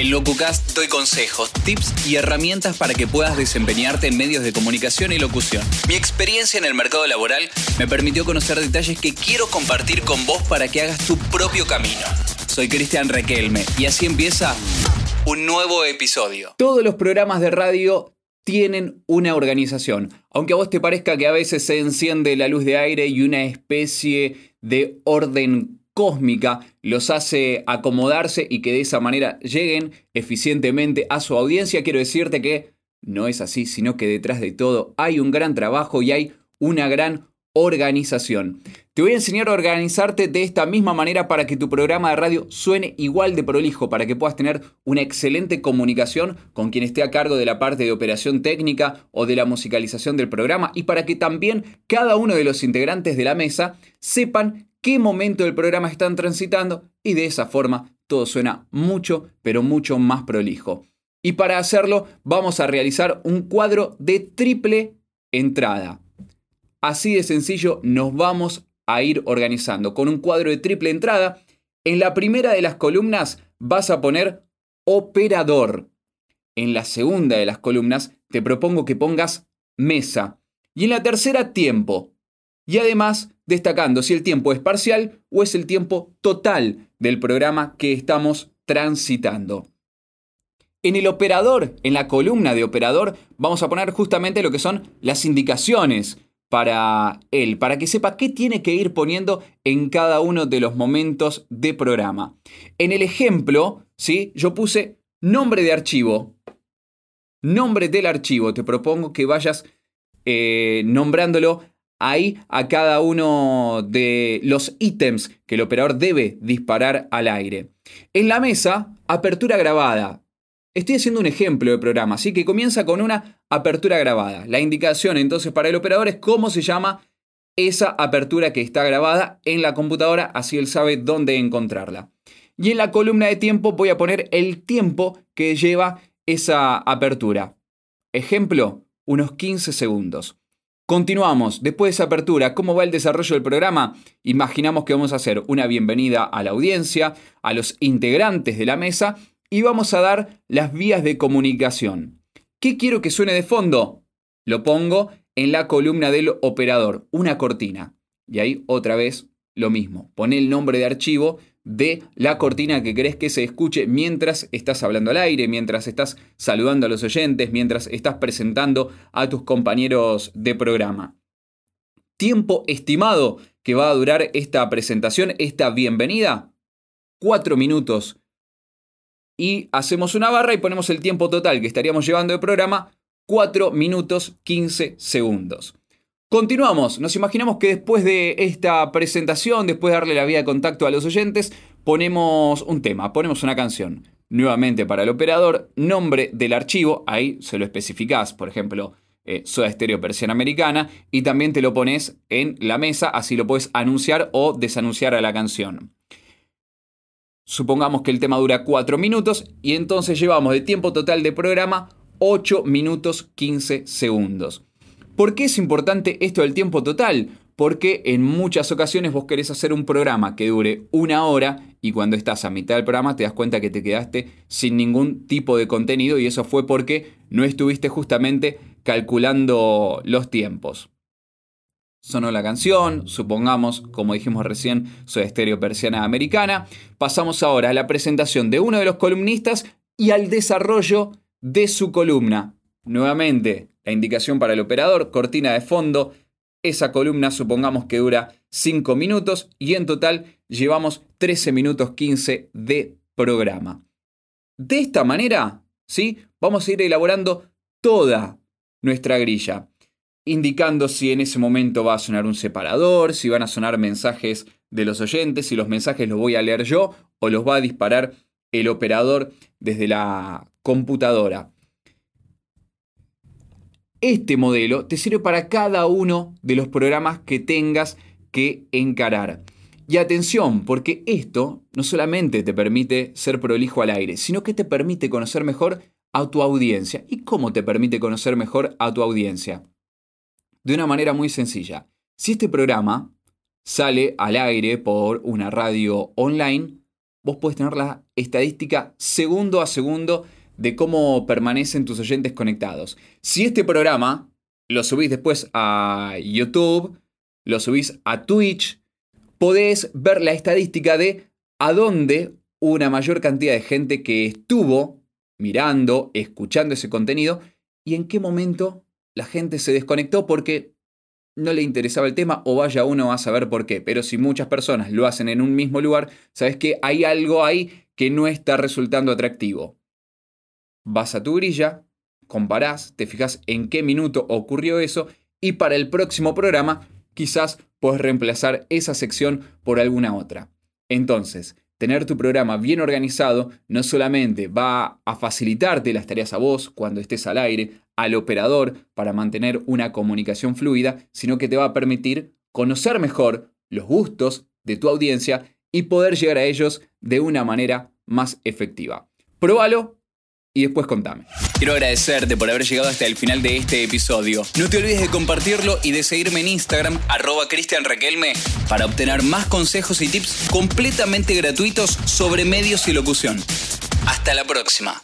En LocuCast doy consejos, tips y herramientas para que puedas desempeñarte en medios de comunicación y locución. Mi experiencia en el mercado laboral me permitió conocer detalles que quiero compartir con vos para que hagas tu propio camino. Soy Cristian Requelme y así empieza un nuevo episodio. Todos los programas de radio tienen una organización. Aunque a vos te parezca que a veces se enciende la luz de aire y una especie de orden cósmica los hace acomodarse y que de esa manera lleguen eficientemente a su audiencia, quiero decirte que no es así, sino que detrás de todo hay un gran trabajo y hay una gran organización. Te voy a enseñar a organizarte de esta misma manera para que tu programa de radio suene igual de prolijo, para que puedas tener una excelente comunicación con quien esté a cargo de la parte de operación técnica o de la musicalización del programa y para que también cada uno de los integrantes de la mesa sepan qué momento del programa están transitando y de esa forma todo suena mucho, pero mucho más prolijo. Y para hacerlo vamos a realizar un cuadro de triple entrada. Así de sencillo nos vamos a ir organizando. Con un cuadro de triple entrada, en la primera de las columnas vas a poner operador. En la segunda de las columnas te propongo que pongas mesa. Y en la tercera tiempo. Y además destacando si el tiempo es parcial o es el tiempo total del programa que estamos transitando. En el operador, en la columna de operador, vamos a poner justamente lo que son las indicaciones para él, para que sepa qué tiene que ir poniendo en cada uno de los momentos de programa. En el ejemplo, ¿sí? yo puse nombre de archivo. Nombre del archivo. Te propongo que vayas eh, nombrándolo ahí a cada uno de los ítems que el operador debe disparar al aire. En la mesa, apertura grabada. Estoy haciendo un ejemplo de programa, así que comienza con una apertura grabada. La indicación entonces para el operador es cómo se llama esa apertura que está grabada en la computadora, así él sabe dónde encontrarla. Y en la columna de tiempo voy a poner el tiempo que lleva esa apertura. Ejemplo, unos 15 segundos. Continuamos, después de esa apertura, ¿cómo va el desarrollo del programa? Imaginamos que vamos a hacer una bienvenida a la audiencia, a los integrantes de la mesa y vamos a dar las vías de comunicación. ¿Qué quiero que suene de fondo? Lo pongo en la columna del operador, una cortina. Y ahí otra vez lo mismo. Pone el nombre de archivo de la cortina que querés que se escuche mientras estás hablando al aire, mientras estás saludando a los oyentes, mientras estás presentando a tus compañeros de programa. Tiempo estimado que va a durar esta presentación, esta bienvenida, cuatro minutos. Y hacemos una barra y ponemos el tiempo total que estaríamos llevando de programa, 4 minutos 15 segundos. Continuamos, nos imaginamos que después de esta presentación, después de darle la vía de contacto a los oyentes, ponemos un tema, ponemos una canción. Nuevamente para el operador, nombre del archivo, ahí se lo especificás, por ejemplo, eh, Soda Estéreo Persiana Americana, y también te lo pones en la mesa, así lo puedes anunciar o desanunciar a la canción. Supongamos que el tema dura 4 minutos y entonces llevamos de tiempo total de programa 8 minutos 15 segundos. ¿Por qué es importante esto del tiempo total? Porque en muchas ocasiones vos querés hacer un programa que dure una hora y cuando estás a mitad del programa te das cuenta que te quedaste sin ningún tipo de contenido y eso fue porque no estuviste justamente calculando los tiempos. Sonó la canción, supongamos, como dijimos recién, soy estéreo persiana americana. Pasamos ahora a la presentación de uno de los columnistas y al desarrollo de su columna. Nuevamente, la indicación para el operador, cortina de fondo. Esa columna supongamos que dura 5 minutos y en total llevamos 13 minutos 15 de programa. De esta manera, ¿sí? Vamos a ir elaborando toda nuestra grilla, indicando si en ese momento va a sonar un separador, si van a sonar mensajes de los oyentes, si los mensajes los voy a leer yo o los va a disparar el operador desde la computadora. Este modelo te sirve para cada uno de los programas que tengas que encarar. Y atención, porque esto no solamente te permite ser prolijo al aire, sino que te permite conocer mejor a tu audiencia. ¿Y cómo te permite conocer mejor a tu audiencia? De una manera muy sencilla. Si este programa sale al aire por una radio online, vos podés tener la estadística segundo a segundo de cómo permanecen tus oyentes conectados. Si este programa lo subís después a YouTube, lo subís a Twitch, podés ver la estadística de a dónde una mayor cantidad de gente que estuvo mirando, escuchando ese contenido y en qué momento la gente se desconectó porque no le interesaba el tema o vaya uno a saber por qué. Pero si muchas personas lo hacen en un mismo lugar, sabes que hay algo ahí que no está resultando atractivo. Vas a tu grilla, comparás, te fijas en qué minuto ocurrió eso y para el próximo programa quizás puedes reemplazar esa sección por alguna otra. Entonces, tener tu programa bien organizado no solamente va a facilitarte las tareas a vos cuando estés al aire, al operador para mantener una comunicación fluida, sino que te va a permitir conocer mejor los gustos de tu audiencia y poder llegar a ellos de una manera más efectiva. Próbalo y después contame. Quiero agradecerte por haber llegado hasta el final de este episodio. No te olvides de compartirlo y de seguirme en Instagram, arroba cristianraquelme, para obtener más consejos y tips completamente gratuitos sobre medios y locución. Hasta la próxima.